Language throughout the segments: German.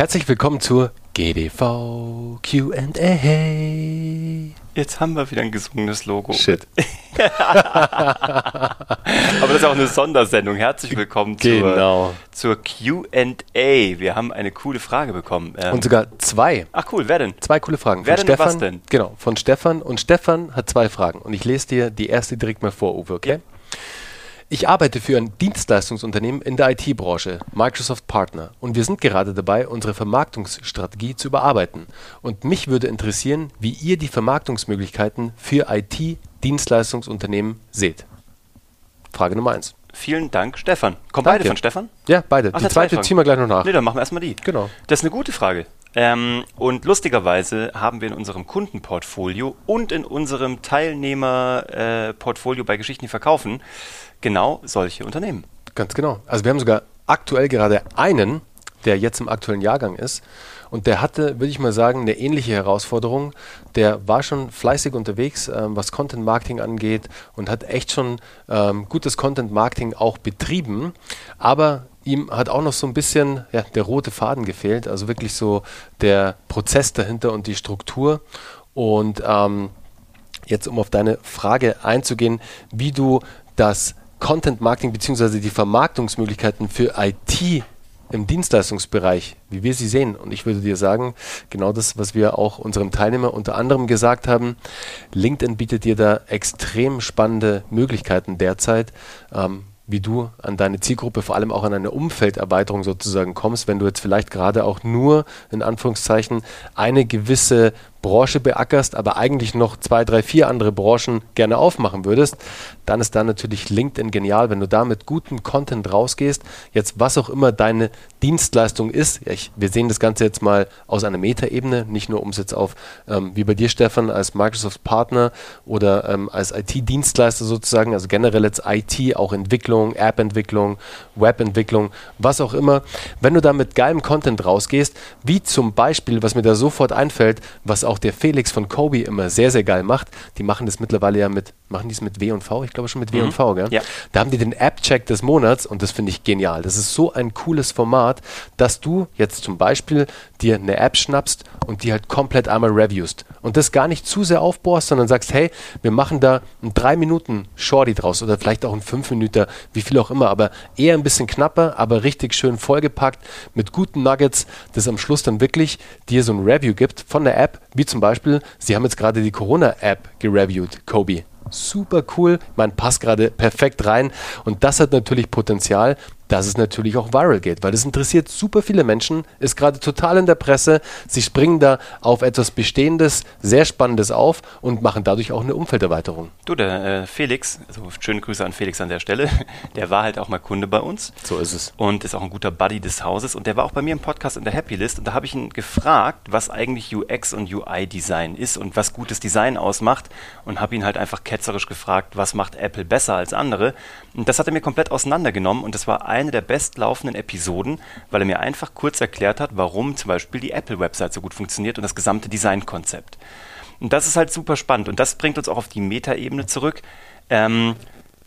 Herzlich willkommen zur GDV Q&A. Jetzt haben wir wieder ein gesungenes Logo. Shit. Aber das ist auch eine Sondersendung. Herzlich willkommen Genau. zur, zur Q&A. Wir haben eine coole Frage bekommen. Ähm, Und sogar zwei. ach cool, wer denn? Zwei coole Fragen. Wer von denn Stefan. was denn? Genau, von Stefan. Und Stefan hat zwei Fragen. Und ich lese dir die erste direkt mal vor, Uwe, okay? Ich arbeite für ein Dienstleistungsunternehmen in der IT-Branche, Microsoft Partner, und wir sind gerade dabei, unsere Vermarktungsstrategie zu überarbeiten. Und mich würde interessieren, wie ihr die Vermarktungsmöglichkeiten für IT-Dienstleistungsunternehmen seht. Frage Nummer eins. Vielen Dank, Stefan. Kommen Danke. beide von Stefan? Ja, beide. Ach, die zweite ziehen wir gleich noch nach. Nee, dann machen wir erstmal die. Genau. Das ist eine gute Frage. Ähm, und lustigerweise haben wir in unserem Kundenportfolio und in unserem Teilnehmerportfolio äh, bei Geschichten, die verkaufen, genau solche Unternehmen. Ganz genau. Also wir haben sogar aktuell gerade einen, der jetzt im aktuellen Jahrgang ist. Und der hatte, würde ich mal sagen, eine ähnliche Herausforderung. Der war schon fleißig unterwegs, ähm, was Content Marketing angeht und hat echt schon ähm, gutes Content Marketing auch betrieben. Aber ihm hat auch noch so ein bisschen ja, der rote Faden gefehlt, also wirklich so der Prozess dahinter und die Struktur. Und ähm, jetzt um auf deine Frage einzugehen, wie du das Content Marketing bzw. die Vermarktungsmöglichkeiten für IT im Dienstleistungsbereich, wie wir sie sehen. Und ich würde dir sagen, genau das, was wir auch unserem Teilnehmer unter anderem gesagt haben, LinkedIn bietet dir da extrem spannende Möglichkeiten derzeit. Ähm, wie du an deine Zielgruppe, vor allem auch an eine Umfelderweiterung sozusagen kommst, wenn du jetzt vielleicht gerade auch nur in Anführungszeichen eine gewisse Branche beackerst, aber eigentlich noch zwei, drei, vier andere Branchen gerne aufmachen würdest, dann ist da natürlich LinkedIn genial, wenn du da mit gutem Content rausgehst. Jetzt was auch immer deine Dienstleistung ist, ich, wir sehen das Ganze jetzt mal aus einer Metaebene, nicht nur um es jetzt auf, ähm, wie bei dir Stefan, als Microsoft-Partner oder ähm, als IT-Dienstleister sozusagen, also generell jetzt IT, auch Entwicklung, App-Entwicklung, Web-Entwicklung, was auch immer. Wenn du da mit geilem Content rausgehst, wie zum Beispiel, was mir da sofort einfällt, was auch der Felix von Kobe immer sehr, sehr geil macht, die machen das mittlerweile ja mit, machen die es mit W und V? Ich glaube schon mit W und V, gell? Ja. Da haben die den App-Check des Monats und das finde ich genial. Das ist so ein cooles Format, dass du jetzt zum Beispiel dir eine App schnappst und die halt komplett einmal reviewst und das gar nicht zu sehr aufbohrst, sondern sagst, hey, wir machen da einen 3 Minuten Shorty draus oder vielleicht auch einen 5 Minuten, wie viel auch immer, aber eher ein bisschen knapper, aber richtig schön vollgepackt mit guten Nuggets, das am Schluss dann wirklich dir so ein Review gibt von der App, wie zum Beispiel, sie haben jetzt gerade die Corona-App gereviewt, Kobe. Super cool, man passt gerade perfekt rein und das hat natürlich Potenzial, dass es natürlich auch viral geht, weil das interessiert super viele Menschen, ist gerade total in der Presse. Sie springen da auf etwas Bestehendes, sehr Spannendes auf und machen dadurch auch eine Umfelderweiterung. Du, der äh, Felix, also schöne Grüße an Felix an der Stelle, der war halt auch mal Kunde bei uns. So ist es. und ist auch ein guter Buddy des Hauses. Und der war auch bei mir im Podcast in der Happy List. Und da habe ich ihn gefragt, was eigentlich UX und UI-Design ist und was gutes Design ausmacht. Und habe ihn halt einfach ketzerisch gefragt, was macht Apple besser als andere. Und das hat er mir komplett auseinandergenommen. Und das war eine der bestlaufenden Episoden, weil er mir einfach kurz erklärt hat, warum zum Beispiel die Apple-Website so gut funktioniert und das gesamte Designkonzept. Und das ist halt super spannend. Und das bringt uns auch auf die Metaebene zurück. Ähm,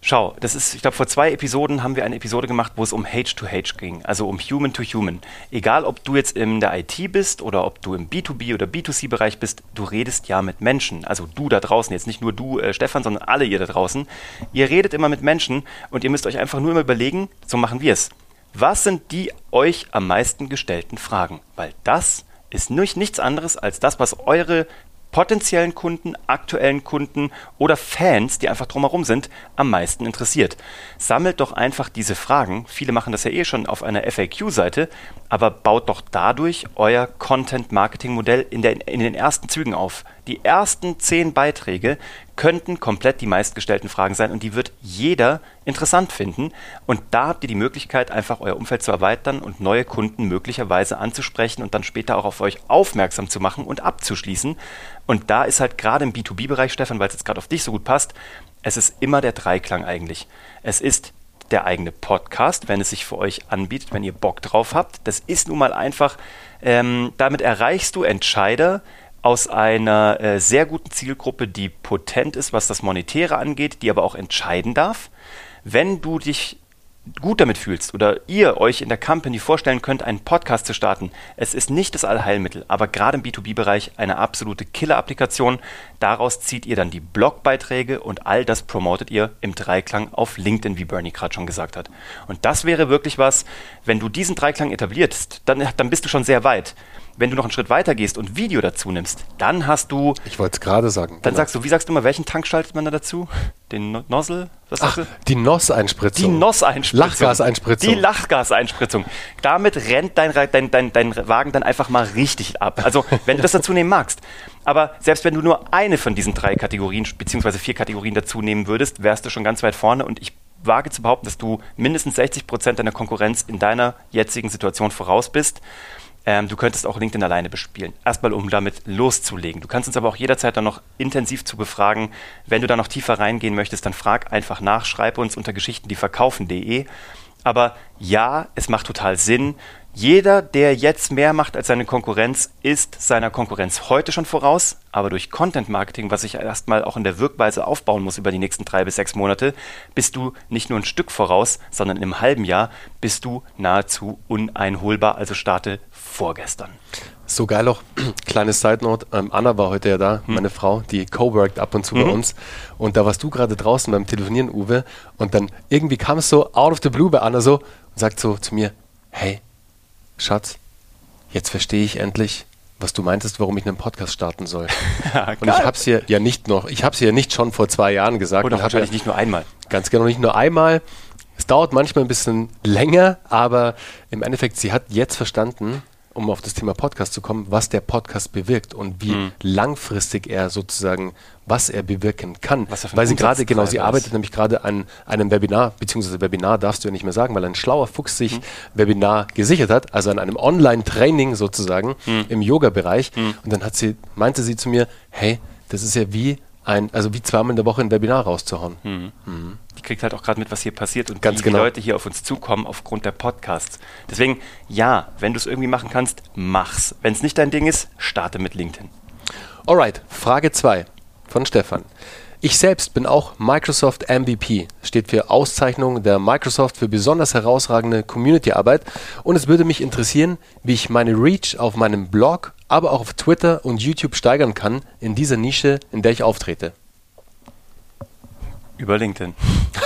Schau, das ist, ich glaube, vor zwei Episoden haben wir eine Episode gemacht, wo es um H2H ging, also um Human to Human. Egal, ob du jetzt in der IT bist oder ob du im B2B oder B2C-Bereich bist, du redest ja mit Menschen. Also du da draußen, jetzt nicht nur du, äh, Stefan, sondern alle ihr da draußen. Ihr redet immer mit Menschen und ihr müsst euch einfach nur immer überlegen, so machen wir es. Was sind die euch am meisten gestellten Fragen? Weil das ist nicht, nichts anderes als das, was eure potenziellen Kunden, aktuellen Kunden oder Fans, die einfach drumherum sind, am meisten interessiert. Sammelt doch einfach diese Fragen. Viele machen das ja eh schon auf einer FAQ-Seite, aber baut doch dadurch euer Content-Marketing-Modell in, in den ersten Zügen auf. Die ersten zehn Beiträge könnten komplett die meistgestellten Fragen sein und die wird jeder interessant finden. Und da habt ihr die Möglichkeit, einfach euer Umfeld zu erweitern und neue Kunden möglicherweise anzusprechen und dann später auch auf euch aufmerksam zu machen und abzuschließen. Und da ist halt gerade im B2B-Bereich, Stefan, weil es jetzt gerade auf dich so gut passt, es ist immer der Dreiklang eigentlich. Es ist der eigene Podcast, wenn es sich für euch anbietet, wenn ihr Bock drauf habt. Das ist nun mal einfach, ähm, damit erreichst du Entscheider aus einer äh, sehr guten Zielgruppe, die potent ist, was das Monetäre angeht, die aber auch entscheiden darf. Wenn du dich gut damit fühlst oder ihr euch in der Company vorstellen könnt, einen Podcast zu starten, es ist nicht das Allheilmittel, aber gerade im B2B-Bereich eine absolute Killer-Applikation. Daraus zieht ihr dann die Blogbeiträge und all das promotet ihr im Dreiklang auf LinkedIn, wie Bernie gerade schon gesagt hat. Und das wäre wirklich was, wenn du diesen Dreiklang etablierst, dann, dann bist du schon sehr weit. Wenn du noch einen Schritt weiter gehst und Video dazu nimmst, dann hast du. Ich wollte es gerade sagen. Dann genau. sagst du, wie sagst du mal, welchen Tank schaltet man da dazu? Den no Nozzle? Was Ach, du? die NOS-Einspritzung. Die NOS-Einspritzung. Lachgaseinspritzung. Die Lachgaseinspritzung. Damit rennt dein, dein, dein, dein Wagen dann einfach mal richtig ab. Also, wenn du das dazu nehmen magst. Aber selbst wenn du nur eine von diesen drei Kategorien, beziehungsweise vier Kategorien dazu nehmen würdest, wärst du schon ganz weit vorne und ich wage zu behaupten, dass du mindestens 60 Prozent deiner Konkurrenz in deiner jetzigen Situation voraus bist. Ähm, du könntest auch LinkedIn alleine bespielen. Erstmal, um damit loszulegen. Du kannst uns aber auch jederzeit dann noch intensiv zu befragen. Wenn du da noch tiefer reingehen möchtest, dann frag einfach nach, schreib uns unter geschichtendieverkaufen.de. Aber ja, es macht total Sinn, jeder, der jetzt mehr macht als seine Konkurrenz, ist seiner Konkurrenz heute schon voraus, aber durch Content Marketing, was ich erstmal auch in der Wirkweise aufbauen muss über die nächsten drei bis sechs Monate, bist du nicht nur ein Stück voraus, sondern im halben Jahr bist du nahezu uneinholbar, also starte vorgestern. So geil auch, kleines Side Note, ähm, Anna war heute ja da, hm. meine Frau, die co-worked ab und zu mhm. bei uns und da warst du gerade draußen beim Telefonieren, Uwe, und dann irgendwie kam es so out of the blue bei Anna so und sagt so zu mir, hey, Schatz, jetzt verstehe ich endlich, was du meintest, warum ich einen Podcast starten soll. ja, und ich habe es hier ja nicht noch, ich habe es ja nicht schon vor zwei Jahren gesagt. Oder wahrscheinlich ja, nicht nur einmal. Ganz genau, nicht nur einmal. Es dauert manchmal ein bisschen länger, aber im Endeffekt, sie hat jetzt verstanden, um auf das Thema Podcast zu kommen, was der Podcast bewirkt und wie mhm. langfristig er sozusagen, was er bewirken kann. weil sie gerade, genau, sie arbeitet nämlich gerade an einem Webinar, beziehungsweise Webinar darfst du ja nicht mehr sagen, weil ein schlauer Fuchs sich mhm. Webinar gesichert hat, also an einem Online-Training sozusagen mhm. im Yoga-Bereich. Mhm. Und dann hat sie, meinte sie zu mir, hey, das ist ja wie ein, also wie zweimal in der Woche ein Webinar rauszuhauen. Kriegt halt auch gerade mit, was hier passiert und Ganz wie genau. die Leute hier auf uns zukommen aufgrund der Podcasts. Deswegen, ja, wenn du es irgendwie machen kannst, mach's. Wenn es nicht dein Ding ist, starte mit LinkedIn. Alright, Frage 2 von Stefan. Ich selbst bin auch Microsoft MVP, steht für Auszeichnung der Microsoft für besonders herausragende Community-Arbeit und es würde mich interessieren, wie ich meine Reach auf meinem Blog, aber auch auf Twitter und YouTube steigern kann in dieser Nische, in der ich auftrete. Über LinkedIn,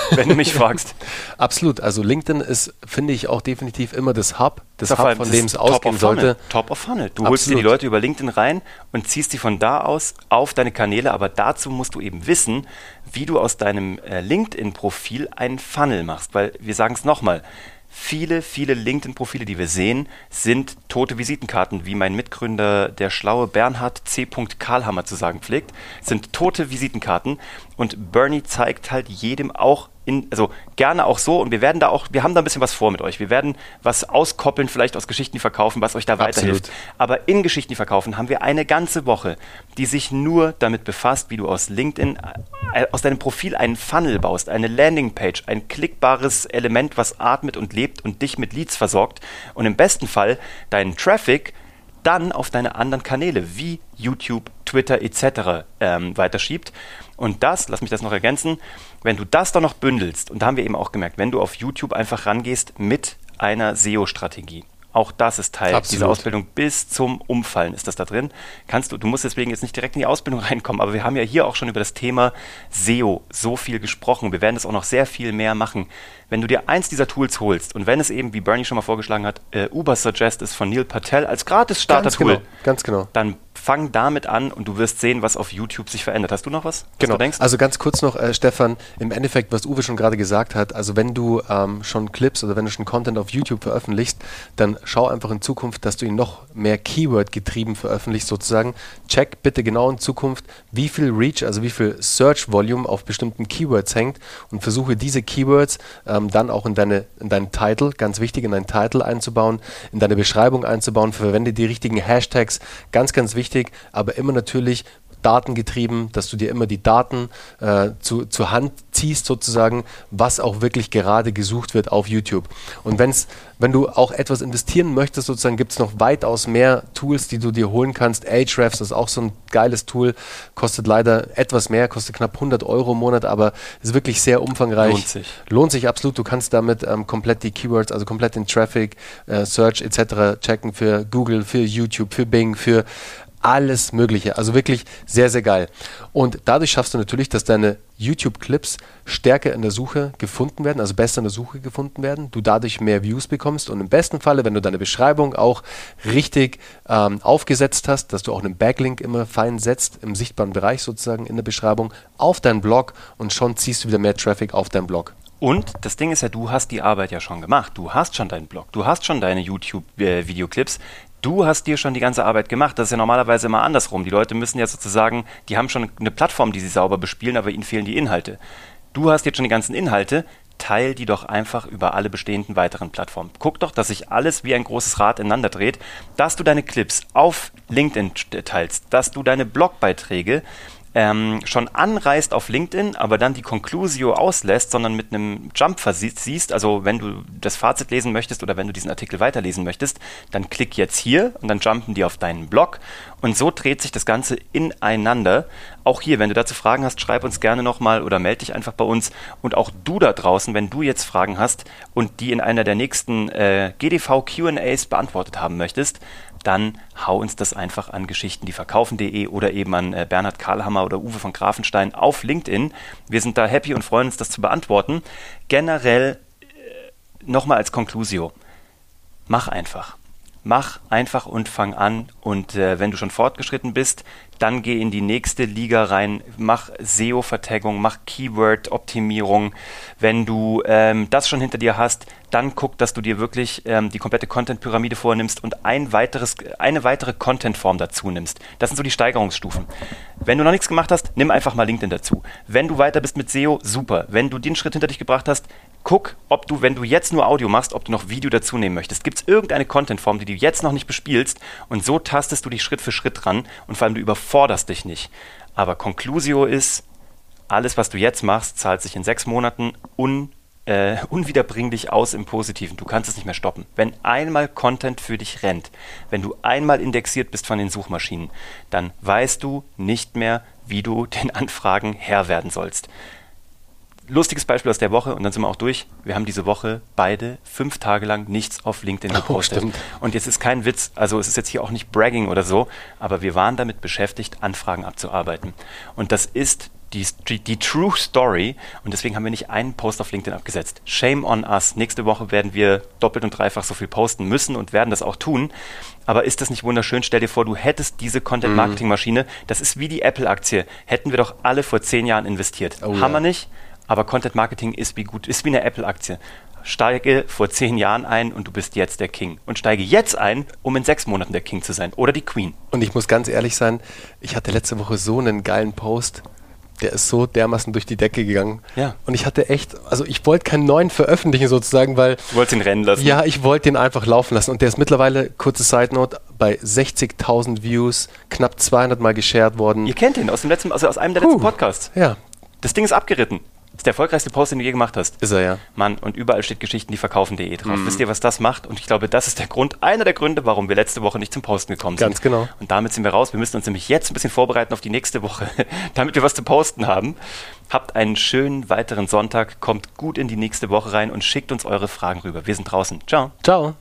wenn du mich fragst. Absolut. Also LinkedIn ist, finde ich, auch definitiv immer das Hub, das, das Hub, von dem es ausgehen sollte. Top of Funnel. Du Absolut. holst dir die Leute über LinkedIn rein und ziehst die von da aus auf deine Kanäle, aber dazu musst du eben wissen, wie du aus deinem äh, LinkedIn-Profil einen Funnel machst. Weil wir sagen es nochmal, Viele, viele LinkedIn-Profile, die wir sehen, sind tote Visitenkarten, wie mein Mitgründer, der schlaue Bernhard C. Karlhammer zu sagen pflegt, sind tote Visitenkarten. Und Bernie zeigt halt jedem auch in, also gerne auch so und wir werden da auch, wir haben da ein bisschen was vor mit euch. Wir werden was auskoppeln, vielleicht aus Geschichten, die verkaufen, was euch da Absolut. weiterhilft. Aber in Geschichten, die verkaufen, haben wir eine ganze Woche, die sich nur damit befasst, wie du aus LinkedIn, äh, aus deinem Profil einen Funnel baust, eine Landingpage, ein klickbares Element, was atmet und lebt und dich mit Leads versorgt und im besten Fall deinen Traffic dann auf deine anderen Kanäle wie YouTube, Twitter etc. Ähm, weiterschiebt. Und das, lass mich das noch ergänzen, wenn du das dann noch bündelst, und da haben wir eben auch gemerkt, wenn du auf YouTube einfach rangehst mit einer SEO-Strategie, auch das ist Teil Absolut. dieser Ausbildung. Bis zum Umfallen ist das da drin. Kannst du, du musst deswegen jetzt nicht direkt in die Ausbildung reinkommen, aber wir haben ja hier auch schon über das Thema SEO so viel gesprochen. Wir werden das auch noch sehr viel mehr machen. Wenn du dir eins dieser Tools holst und wenn es eben, wie Bernie schon mal vorgeschlagen hat, äh, Uber Suggest ist von Neil Patel als gratis Starter-Tool, ganz, genau, ganz genau. dann fang damit an und du wirst sehen, was auf YouTube sich verändert. Hast du noch was? was genau. Also ganz kurz noch, äh, Stefan, im Endeffekt, was Uwe schon gerade gesagt hat, also wenn du ähm, schon Clips oder wenn du schon Content auf YouTube veröffentlichst, dann schau einfach in Zukunft, dass du ihn noch mehr Keyword getrieben veröffentlichst sozusagen. Check bitte genau in Zukunft, wie viel Reach, also wie viel Search Volume auf bestimmten Keywords hängt und versuche diese Keywords ähm, dann auch in, deine, in deinen Title, ganz wichtig, in deinen Title einzubauen, in deine Beschreibung einzubauen, verwende die richtigen Hashtags, ganz, ganz wichtig wichtig, aber immer natürlich datengetrieben, dass du dir immer die Daten äh, zu, zur Hand ziehst sozusagen, was auch wirklich gerade gesucht wird auf YouTube. Und wenn's, wenn du auch etwas investieren möchtest, sozusagen gibt es noch weitaus mehr Tools, die du dir holen kannst. Ahrefs ist auch so ein geiles Tool, kostet leider etwas mehr, kostet knapp 100 Euro im Monat, aber ist wirklich sehr umfangreich. Lohnt sich. Lohnt sich absolut. Du kannst damit ähm, komplett die Keywords, also komplett den Traffic, äh, Search etc. checken für Google, für YouTube, für Bing, für alles Mögliche. Also wirklich sehr, sehr geil. Und dadurch schaffst du natürlich, dass deine YouTube-Clips stärker in der Suche gefunden werden, also besser in der Suche gefunden werden, du dadurch mehr Views bekommst und im besten Falle, wenn du deine Beschreibung auch richtig ähm, aufgesetzt hast, dass du auch einen Backlink immer fein setzt, im sichtbaren Bereich sozusagen in der Beschreibung, auf deinen Blog und schon ziehst du wieder mehr Traffic auf deinen Blog. Und das Ding ist ja, du hast die Arbeit ja schon gemacht. Du hast schon deinen Blog, du hast schon deine YouTube-Videoclips. Du hast dir schon die ganze Arbeit gemacht. Das ist ja normalerweise immer andersrum. Die Leute müssen ja sozusagen, die haben schon eine Plattform, die sie sauber bespielen, aber ihnen fehlen die Inhalte. Du hast jetzt schon die ganzen Inhalte, teil die doch einfach über alle bestehenden weiteren Plattformen. Guck doch, dass sich alles wie ein großes Rad ineinander dreht, dass du deine Clips auf LinkedIn teilst, dass du deine Blogbeiträge ähm, schon anreißt auf LinkedIn, aber dann die Conclusio auslässt, sondern mit einem Jump versiehst, also wenn du das Fazit lesen möchtest oder wenn du diesen Artikel weiterlesen möchtest, dann klick jetzt hier und dann jumpen die auf deinen Blog und so dreht sich das Ganze ineinander. Auch hier, wenn du dazu Fragen hast, schreib uns gerne nochmal oder melde dich einfach bei uns und auch du da draußen, wenn du jetzt Fragen hast und die in einer der nächsten äh, GDV Q&As beantwortet haben möchtest, dann hau uns das einfach an geschichtendieverkaufen.de oder eben an äh, Bernhard Karlhammer oder Uwe von Grafenstein auf LinkedIn. Wir sind da happy und freuen uns, das zu beantworten. Generell äh, nochmal als Conclusio. Mach einfach. Mach einfach und fang an. Und äh, wenn du schon fortgeschritten bist, dann geh in die nächste Liga rein, mach SEO-Vertaggung, mach Keyword-Optimierung. Wenn du ähm, das schon hinter dir hast, dann guck, dass du dir wirklich ähm, die komplette Content-Pyramide vornimmst und ein weiteres, eine weitere Content-Form dazu nimmst. Das sind so die Steigerungsstufen. Wenn du noch nichts gemacht hast, nimm einfach mal LinkedIn dazu. Wenn du weiter bist mit SEO, super. Wenn du den Schritt hinter dich gebracht hast, guck, ob du, wenn du jetzt nur Audio machst, ob du noch Video dazu nehmen möchtest. Gibt es irgendeine Content-Form, die du jetzt noch nicht bespielst und so tastest du dich Schritt für Schritt ran und vor allem du überforderst dich nicht. Aber Conclusio ist, alles, was du jetzt machst, zahlt sich in sechs Monaten un äh, unwiederbringlich aus im Positiven. Du kannst es nicht mehr stoppen. Wenn einmal Content für dich rennt, wenn du einmal indexiert bist von den Suchmaschinen, dann weißt du nicht mehr, wie du den Anfragen Herr werden sollst. Lustiges Beispiel aus der Woche und dann sind wir auch durch. Wir haben diese Woche beide fünf Tage lang nichts auf LinkedIn oh, gepostet. Oh, und jetzt ist kein Witz, also es ist jetzt hier auch nicht Bragging oder so, aber wir waren damit beschäftigt, Anfragen abzuarbeiten. Und das ist die, die, True Story und deswegen haben wir nicht einen Post auf LinkedIn abgesetzt. Shame on us. Nächste Woche werden wir doppelt und dreifach so viel posten müssen und werden das auch tun. Aber ist das nicht wunderschön? Stell dir vor, du hättest diese Content-Marketing-Maschine. Das ist wie die Apple-Aktie. Hätten wir doch alle vor zehn Jahren investiert. Oh, Haben wir nicht? Aber Content-Marketing ist wie gut, ist wie eine Apple-Aktie steige vor zehn Jahren ein und du bist jetzt der King. Und steige jetzt ein, um in sechs Monaten der King zu sein. Oder die Queen. Und ich muss ganz ehrlich sein, ich hatte letzte Woche so einen geilen Post der ist so dermaßen durch die Decke gegangen. Ja. Und ich hatte echt, also ich wollte keinen neuen veröffentlichen sozusagen, weil. Du wolltest ihn rennen lassen? Ja, ich wollte den einfach laufen lassen. Und der ist mittlerweile, kurze Side Note, bei 60.000 Views, knapp 200 Mal geshared worden. Ihr kennt ihn aus, dem letzten, also aus einem der letzten Podcasts. Ja. Das Ding ist abgeritten. Das ist der erfolgreichste Post, den du je gemacht hast. Ist er, ja. Mann, und überall steht Geschichten, die verkaufen.de drauf. Mhm. Wisst ihr, was das macht? Und ich glaube, das ist der Grund, einer der Gründe, warum wir letzte Woche nicht zum Posten gekommen sind. Ganz genau. Und damit sind wir raus. Wir müssen uns nämlich jetzt ein bisschen vorbereiten auf die nächste Woche, damit wir was zu posten haben. Habt einen schönen weiteren Sonntag, kommt gut in die nächste Woche rein und schickt uns eure Fragen rüber. Wir sind draußen. Ciao. Ciao.